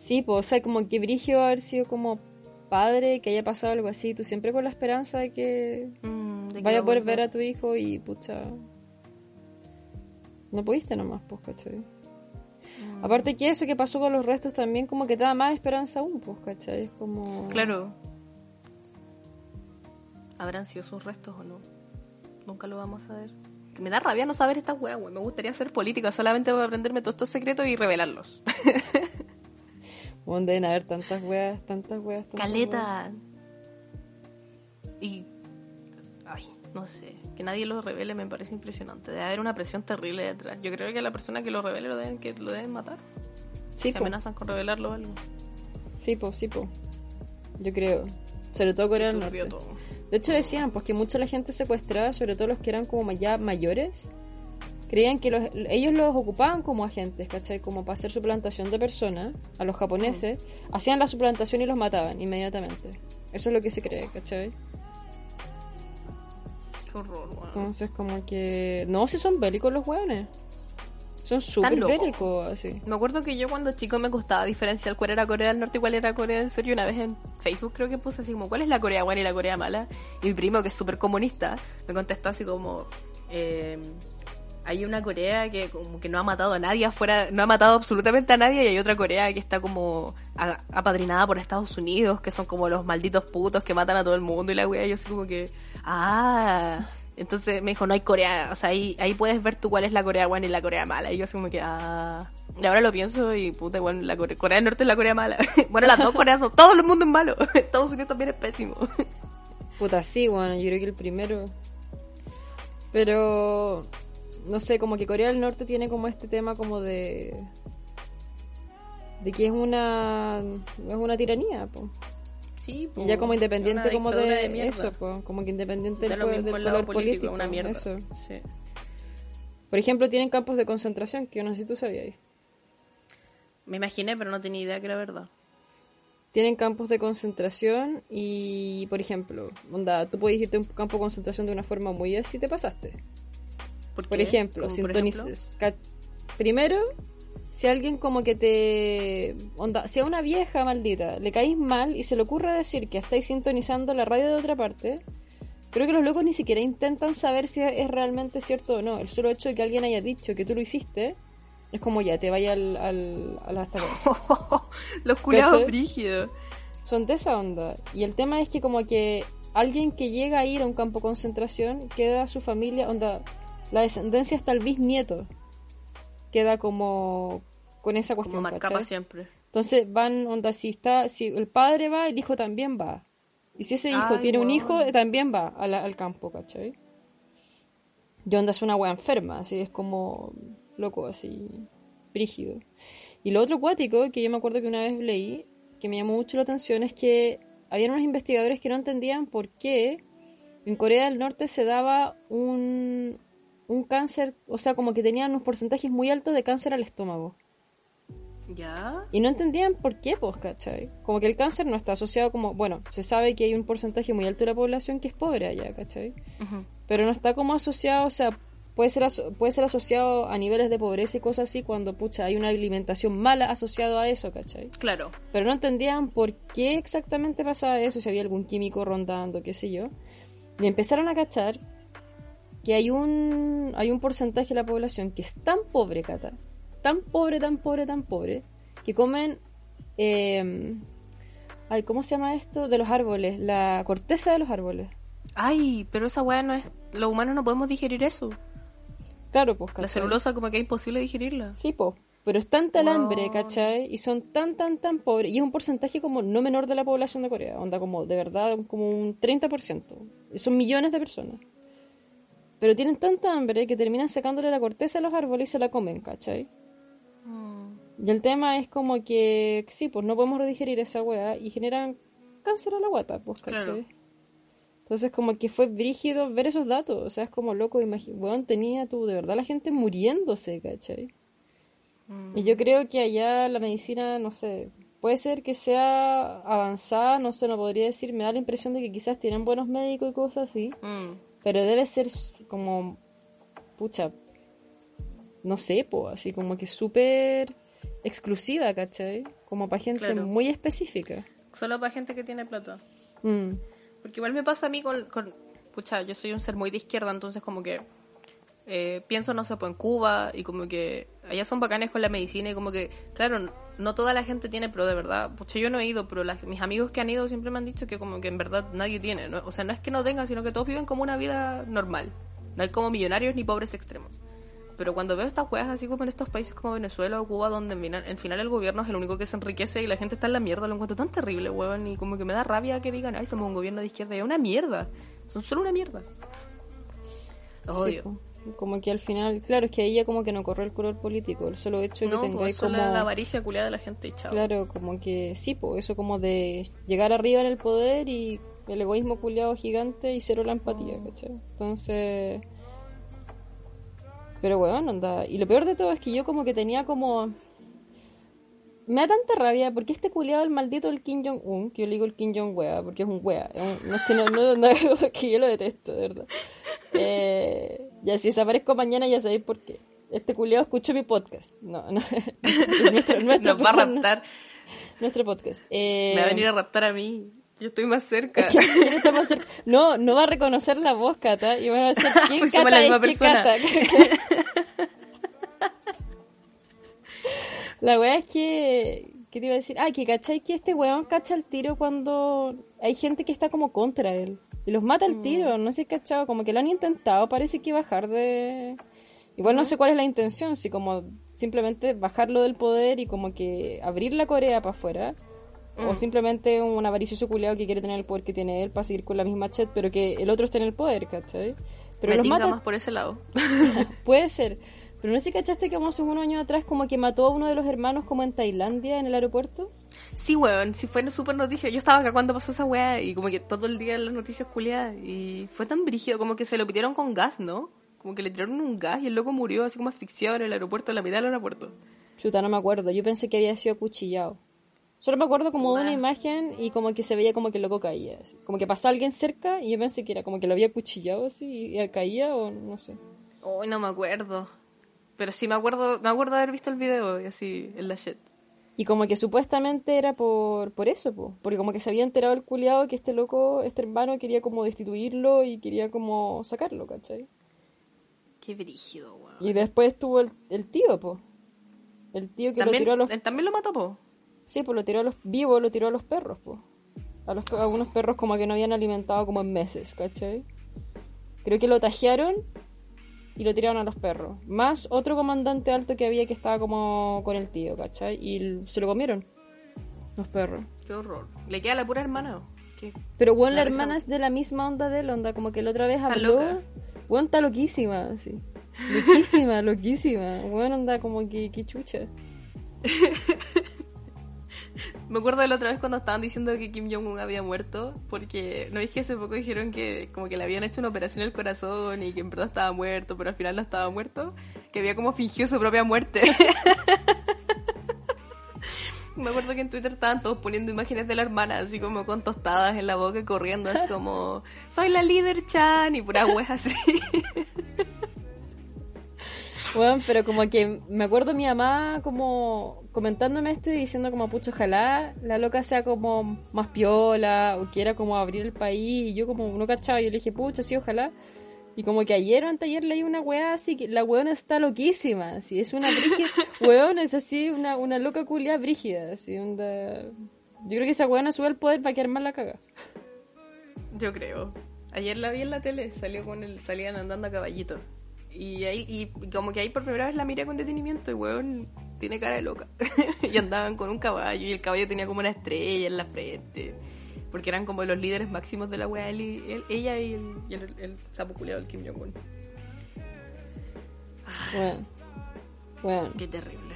Sí, po. O sea, como que Brigio haber sido como padre, que haya pasado algo así. Tú siempre con la esperanza de que Mm, de que vaya a poder ver a tu hijo y pucha. No pudiste nomás, pues, ¿cachai? Mm. Aparte que eso que pasó con los restos también como que te da más esperanza aún, pues, ¿cachai? Es como... Claro. ¿Habrán sido sus restos o no? Nunca lo vamos a ver. Que me da rabia no saber estas weas, weón. Me gustaría ser política solamente para aprenderme todos estos secretos y revelarlos. Bueno, deben haber tantas weas, tantas weas, tantas weas. Caleta. Y. Ay, no sé. Que nadie lo revele me parece impresionante. Debe haber una presión terrible detrás. Yo creo que a la persona que lo revele lo deben, que lo deben matar. Sí, Se po. amenazan con revelarlo o algo. Sí, po, sí, po. Yo creo. Sobre todo Corea del Norte. todo. De hecho decían, pues que mucha la gente secuestrada, sobre todo los que eran como ya mayores, creían que los, ellos los ocupaban como agentes, ¿cachai? Como para hacer suplantación de personas, a los japoneses, hacían la suplantación y los mataban inmediatamente. Eso es lo que se cree, ¿cachai? Qué horror, weón. Entonces como que... No, si son bélicos los hueones. Son súper bélicos, así. Me acuerdo que yo cuando chico me costaba diferenciar cuál era Corea del Norte y cuál era Corea del Sur. Y una vez en Facebook creo que puse así como, ¿cuál es la Corea buena y la Corea mala? Y mi primo, que es súper comunista, me contestó así como, eh, hay una Corea que como que no ha matado a nadie afuera, no ha matado absolutamente a nadie y hay otra Corea que está como apadrinada por Estados Unidos, que son como los malditos putos que matan a todo el mundo y la wea. Yo así como que, ah... Entonces me dijo, no hay Corea, o sea, ahí, ahí puedes ver tú cuál es la Corea buena y la Corea mala. Y yo así como que, ah... Y ahora lo pienso y puta, bueno, la Corea, Corea del Norte es la Corea mala. bueno, las dos Coreas son, todo el mundo es malo. Estados Unidos también es pésimo. Puta, sí, bueno, yo creo que el primero. Pero, no sé, como que Corea del Norte tiene como este tema como de... De que es una... Es una tiranía, po. Sí, Y ya como independiente como de, eso, po. Como que independiente del, poder político. político, una mierda. Eso. Sí. Por ejemplo, tienen campos de concentración, que yo no sé si tú sabías. Me imaginé, pero no tenía idea que era verdad. Tienen campos de concentración y, por ejemplo, onda, tú puedes irte a un campo de concentración de una forma muy así, te pasaste. ¿Por, ejemplo, por ca- Primero, si alguien como que te. Onda, si a una vieja maldita le caís mal y se le ocurre decir que estáis sintonizando la radio de otra parte, creo que los locos ni siquiera intentan saber si es realmente cierto o no. El solo hecho de que alguien haya dicho que tú lo hiciste es como ya, te vaya al, al, a hasta. Los culiados ¿Cachai? brígidos. Son de esa onda. Y el tema es que como que alguien que llega a ir a un campo de concentración queda su familia, onda, la descendencia hasta el bisnieto queda como con esa Como cuestión. marcaba ¿cachai? siempre. Entonces van, onda, si está, si el padre va, el hijo también va. Y si ese hijo Ay, tiene un hijo, eh, también va a la- al campo, ¿cachai? Y onda es una wea enferma, así es como loco, así, brígido. Y lo otro cuático, que yo me acuerdo que una vez leí, que me llamó mucho la atención, es que habían unos investigadores que no entendían por qué en Corea del Norte se daba un, un cáncer, o sea, como que tenían unos porcentajes muy altos de cáncer al estómago. ¿Ya? Y no entendían por qué, pues, ¿cachai? Como que el cáncer no está asociado como, bueno, se sabe que hay un porcentaje muy alto de la población que es pobre allá, ¿cachai? Ujú. Pero no está como asociado, o sea, puede ser, aso- puede ser asociado a niveles de pobreza y cosas así cuando, pucha, hay una alimentación mala asociado a eso, ¿cachai? Claro. Pero no entendían por qué exactamente pasaba eso, si había algún químico rondando, qué sé yo. Y empezaron a cachar que hay un, hay un porcentaje de la población que es tan pobre, Cata, tan pobre, tan pobre, tan pobre, que comen... eh, ay, ¿Cómo se llama esto? De los árboles, la corteza de los árboles. Ay, pero esa weá no es. Los humanos no podemos digerir eso. Claro, pues, La ¿cachai? celulosa, como que es imposible digerirla. Sí, po. Pero es tanta el hambre. ¿cachai? Y son tan, tan, tan pobres. Y es un porcentaje como no menor de la población de Corea. Onda como, de verdad, como un 30%. Y Son millones de personas. Pero tienen tanta hambre que terminan sacándole la corteza a los árboles y se la comen, ¿cachai? Y el tema es como que, sí, pues no podemos digerir esa weá y generan cáncer a la guata, pues, ¿cachai? Claro. Entonces como que fue brígido ver esos datos, o sea, es como loco, weón, tenía tú de verdad la gente muriéndose, ¿cachai? Y yo creo que allá la medicina, no sé, puede ser que sea avanzada, no sé, no podría decir, me da la impresión de que quizás tienen buenos médicos y cosas así, Mm. Pero debe ser como, pucha, no sé, po, así como que súper exclusiva, ¿cachai? Como para gente Claro. muy específica. Solo para gente que tiene plata. Mm, Porque igual me pasa a mí con, con- Pucha, yo soy un ser muy de izquierda, entonces como que... eh, pienso, no sé, pues en Cuba y como que allá son bacanes con la medicina y como que, claro, no toda la gente tiene, pero de verdad, pucha, yo no he ido, pero las- mis amigos que han ido siempre me han dicho que como que en verdad nadie tiene, ¿no? o sea, no es que no tengan, sino que todos viven como una vida normal, no hay como millonarios ni pobres extremos. Pero cuando veo estas weas así como en estos países como Venezuela o Cuba, donde en final, el gobierno es el único que se enriquece y la gente está en la mierda, lo encuentro tan terrible, weón. Y como que me da rabia que digan, ay, somos un gobierno de izquierda. Y es una mierda. Son solo una mierda. Los sí, odio. po. Como que al final, claro, es que ahí ya como que no corre el color político, el solo hecho de que no, tengáis pues solo como... la avaricia culiada de la gente chao. Claro, como que sí, pues eso como de llegar arriba en el poder y el egoísmo culiado gigante y cero la empatía, ¿cachai? Entonces... Pero bueno, onda. Y lo peor de todo es que yo como que tenía como... Me da tanta rabia porque este culiado, el maldito del Kim Jong-un, que yo le digo el Kim Jong-wea, porque es un wea, es un- no es que no, no, no, que yo lo detesto, de verdad. Eh, ya si desaparezco mañana ya sabéis por qué. Este culiado escucha mi podcast. No, no. nuestro, nuestro Nos va a raptar. nuestro podcast. Eh, Me va a venir a raptar a mí. Yo estoy más cerca. ¿quién- quién está más cerca? No, no va a reconocer la voz, Cata, y va a decir quién Pues Cata la misma es persona. Cata. la wea es que... ¿Qué te iba a decir? Ah, que cachai que este weón cacha el tiro cuando hay gente que está como contra él. Y los mata Mm. al tiro, no sé si cachado, como que lo han intentado, parece que bajar de... Igual no sé cuál es la intención, si como simplemente bajarlo del poder y como que abrir la Corea para afuera. O Mm. simplemente un avaricioso culeado que quiere tener el poder que tiene él para seguir con la misma chat, pero que el otro esté en el poder, ¿cachai? Pero Me los mata, más por ese lado. puede ser. Pero no sé si cachaste que como hace unos años atrás como que mató a uno de los hermanos como en Tailandia, en el aeropuerto. Sí, weón, sí fue súper noticia. Yo estaba acá cuando pasó esa weá y como que todo el día en las noticias culiadas. Y fue tan brígido, como que se lo pitieron con gas, ¿no? Como que le tiraron un gas y el loco murió así como asfixiado en el aeropuerto, en la mitad del aeropuerto. Chuta, no me acuerdo. Yo pensé que había sido acuchillado. Solo me acuerdo como de una imagen y como que se veía como que el loco caía. así. Como que pasaba alguien cerca y yo pensé que era como que lo había acuchillado así y caía o no sé. Uy, no me acuerdo. Pero sí me acuerdo, me acuerdo haber visto el video y así, en la shit. Y como que supuestamente era por, por eso, po. porque como que se había enterado el culiado que este loco, este hermano quería como destituirlo y quería como sacarlo, ¿cachai? Qué brígido, weón. Y después estuvo el, el tío, po. El tío que También, lo tiró a los... él también lo mató, po. Sí, pues lo tiró a los vivos, lo tiró a los perros, po. A, los, a algunos perros como que no habían alimentado como en meses, ¿cachai? Creo que lo tajearon y lo tiraron a los perros. Más otro comandante alto que había que estaba como con el tío, ¿cachai? Y se lo comieron. Los perros. Qué horror. Le queda la pura hermana. ¿Qué? Pero bueno, la hermana es de la misma onda de él, onda, como que la otra vez Está habló. loca. Bueno, está loquísima, así. Loquísima, loquísima. Bueno, onda como que, que chucha. Me acuerdo de la otra vez cuando estaban diciendo que Kim Jong-un había muerto, porque no es que hace poco dijeron que como que le habían hecho una operación al corazón y que en verdad estaba muerto, pero al final no estaba muerto, que había como fingido su propia muerte. Me acuerdo que en Twitter estaban todos poniendo imágenes de la hermana, así como con tostadas en la boca y corriendo, así como, soy la líder Chan y pura wea así. Bueno, pero como que me acuerdo mi mamá como comentándome esto y diciendo como, pucho, ojalá la loca sea como más piola o quiera como abrir el país y yo como no cachaba, yo le dije, pucha, sí, ojalá. Y como que ayer o anteayer leí una weá así que la weona está loquísima, así, es una brígida, weón es así, una, una loca culia brígida, así, onda... Yo creo que esa weona sube al poder para quedar mal la caga. Yo creo. Ayer la vi en la tele, salió con el, salían andando a caballito. Y ahí, y como que ahí por primera vez la miré con detenimiento y weón, tiene cara de loca. y andaban con un caballo y el caballo tenía como una estrella en la frente. Porque eran como los líderes máximos de la wea, él él- ella y el, y el, el sapo culiao del Kim Jong-un. Bueno. Bueno. Qué terrible.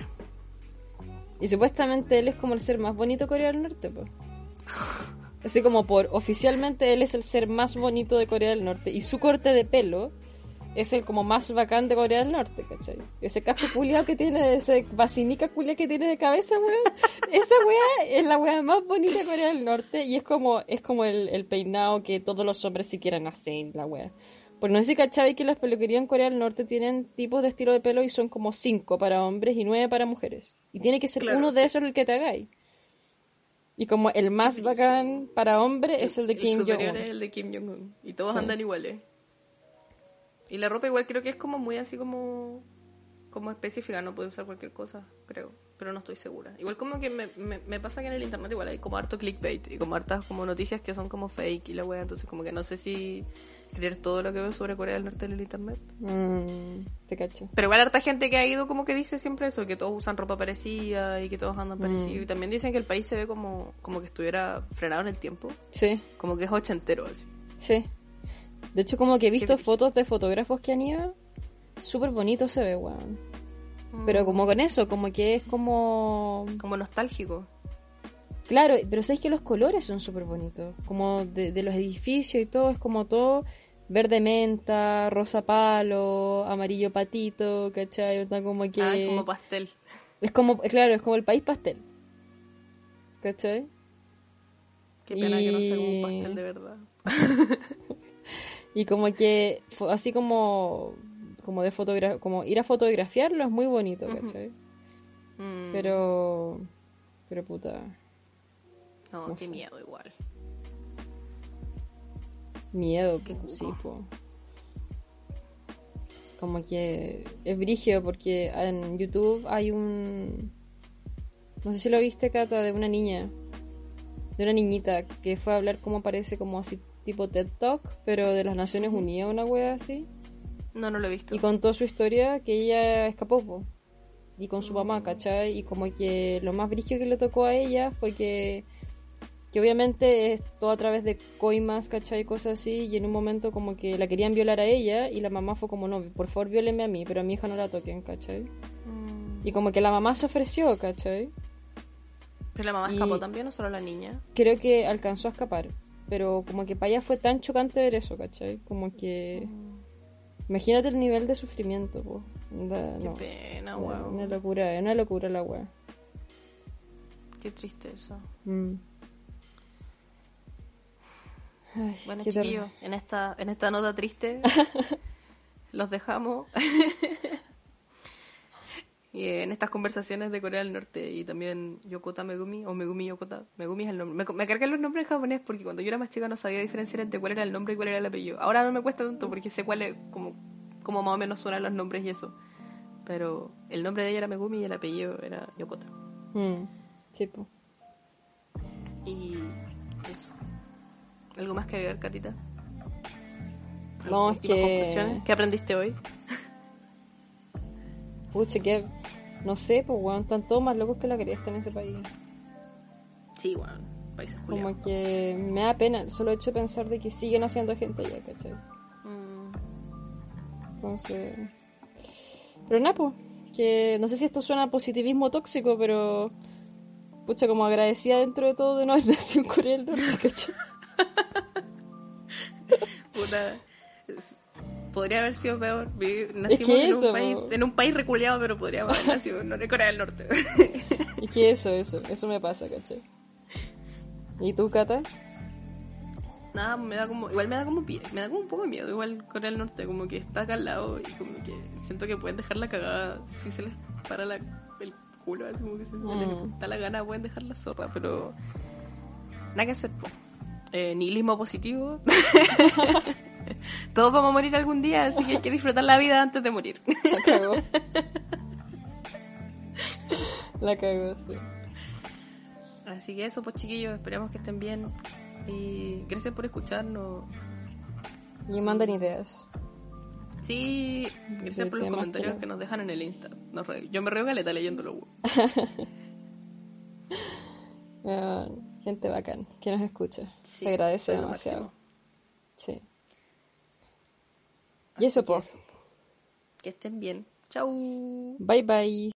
Y supuestamente él es como el ser más bonito de Corea del Norte, pues. Así como por oficialmente él es el ser más bonito de Corea del Norte. Y su corte de pelo es el como más bacán de Corea del Norte, ¿cachai? Ese casco culiado que tiene, ese basinica culiada que tiene de cabeza, weón. Esa weá es la weá más bonita de Corea del Norte. Y es como, es como el, el peinado que todos los hombres si quieren hacer, la weá. Pues no sé si cachai que las peluquerías en Corea del Norte tienen tipos de estilo de pelo y son como cinco para hombres y nueve para mujeres. Y tiene que ser Claro, uno de sí. esos el que te hagáis. Y como el más bacán para hombre es el de Kim Jong-un. es el de Kim Jong-un. Y todos Sí. andan iguales. Y la ropa igual creo que es como muy así como como específica, no puede usar cualquier cosa, creo, pero no estoy segura. Igual como que me, me, me pasa que en el internet igual hay como harto clickbait y como hartas como noticias que son como fake y la wea, entonces como que no sé si creer todo lo que veo sobre Corea del Norte en el internet. Mm, te cacho. Pero igual harta gente que ha ido como que dice siempre eso, que todos usan ropa parecida y que todos andan Mm. parecido. Y también dicen que el país se ve como, como que estuviera frenado en el tiempo, Sí, como que es ochentero así. sí. De hecho, como que he visto fotos de fotógrafos que han ido. Súper bonito se ve, weón. Pero como con eso, como que es como... Como nostálgico. Claro, pero sabéis que los colores son súper bonitos. Como de, de los edificios y todo, es como todo verde menta, rosa palo, amarillo patito, ¿cachai? Está como que... Ah, es como pastel. Es como, claro, es como el país pastel. ¿Cachai? Qué pena que no sea como un pastel de verdad. Y como que, así como, como de fotogra como ir a fotografiarlo es muy bonito. ¿cachai? Mm, Pero, pero puta, no, no qué sé. miedo igual. miedo, Qué sí, po. Como que es brigio porque en YouTube hay un, no sé si lo viste, Cata, de una niña, de una niñita que fue a hablar como parece como así tipo TED Talk, pero de las Naciones Unidas, una wea así. No, no lo he visto. Y contó su historia que ella escapó, po. Y con su Mm. mamá, ¿cachai? Y como que lo más brígido que le tocó a ella fue que, que obviamente es todo a través de coimas, ¿cachai? Cosas así. Y en un momento como que la querían violar a ella y la mamá fue como, no, por favor viólenme a mí, pero a mi hija no la toquen, ¿cachai? Mm. Y como que la mamá se ofreció, ¿cachai? ¿Pero la mamá y- escapó también o solo la niña? Creo que alcanzó a escapar. Pero como que para ella fue tan chocante ver eso, ¿cachai? Como que... Imagínate el nivel de sufrimiento, po. Qué no. pena, Una- wow. Una locura, es una locura la wea. Qué tristeza. Mm. Ay, Bueno, chiquillos, en esta, en esta nota triste los dejamos. y en estas conversaciones de Corea del Norte y también Yokota Megumi o Megumi Yokota. Megumi es el nombre. Me, me cargan los nombres en japonés porque cuando yo era más chica no sabía diferenciar entre cuál era el nombre y cuál era el apellido. Ahora no me cuesta tanto porque sé cuál es, como, como más o menos suenan los nombres y eso. Pero el nombre de ella era Megumi y el apellido era Yokota. Mm, Sí, po. Y eso. ¿Algo más que agregar, Catita? No, es que- conclusiones. ¿Qué aprendiste hoy? Pucha, que. No sé, pues, weón, están todos más locos que la cresta en ese país. Sí, bueno, países culiados. Como que me da pena solo hecho de pensar de que siguen haciendo gente allá, ¿cachai? Mm, Entonces. Pero nada, pues. Que no sé si esto suena a positivismo tóxico, pero. Pucha, como agradecida dentro de todo de no haber nacido en Corea del Norte, ¿cachai? puta. es- Podría haber sido peor. Nacimos que en, eso, un país, en un país reculeado, pero podríamos haber nacido en Corea del Norte. Y que eso, eso, eso me pasa, ¿cachai? ¿Y tú, Cata? Nada, me da como. Igual me da como pie- me da como un poco de miedo. Igual Corea del Norte, como que está acá al lado y como que siento que pueden dejar la cagada si se les para la, el culo, así como que si se Mm. les da la gana pueden dejar la zorra, pero. Nada que hacer. Eh, nihilismo positivo. Todos vamos a morir algún día, así que hay que disfrutar la vida antes de morir. La cagó. La cagó, sí. Así que eso, pues chiquillos, esperemos que estén bien. Y gracias por escucharnos. Y mandan ideas. Sí, gracias por los comentarios que- que nos dejan en el Insta. Nos re- Yo me río caleta leyéndolo. Ah, gente bacán que nos escucha. Sí, Se agradece demasiado. máximo. Sí. Y eso, pues. Que estén bien. Chau. Bye bye.